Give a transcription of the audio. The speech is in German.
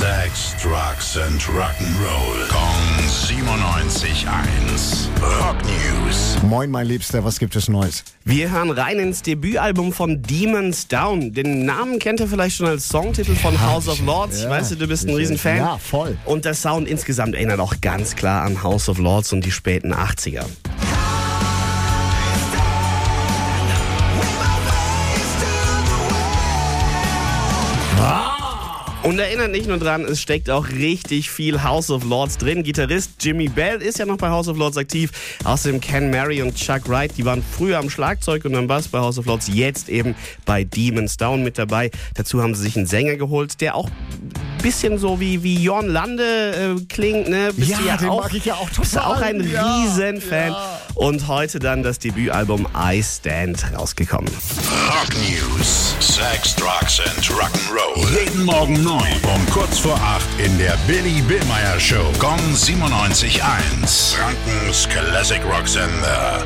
Sex, Drugs and Rock'n'Roll. Kong 97.1. Rock News. Moin, mein Liebster, was gibt es Neues? Wir hören rein ins Debütalbum von Demons Down. Den Namen kennt ihr vielleicht schon als Songtitel von House of Lords. Ich Ja, weiß, du bist ein. Riesenfan. Ja, voll. Und der Sound insgesamt erinnert auch ganz klar an House of Lords und die späten 80er. Und erinnert nicht nur dran, es steckt auch richtig viel House of Lords drin. Gitarrist Jimmy Bell ist ja noch bei House of Lords aktiv. Außerdem Ken Mary und Chuck Wright, die waren früher am Schlagzeug und am Bass bei House of Lords, jetzt eben bei Demons Down mit dabei. Dazu haben sie sich einen Sänger geholt, der auch bisschen so wie, wie Jorn Lande äh, klingt. Ne? Bist Ja, du den mag ich ja auch Bist du total. auch ein Ja, Riesenfan. ja. Und heute dann das Debütalbum I Stand rausgekommen. Rock News. Sex, Drugs and Rock'n'Roll. Jeden Morgen 9 um kurz vor 8 in der Billy Billmeyer Show. Gong 97.1. Frankens Classic Rock Sender.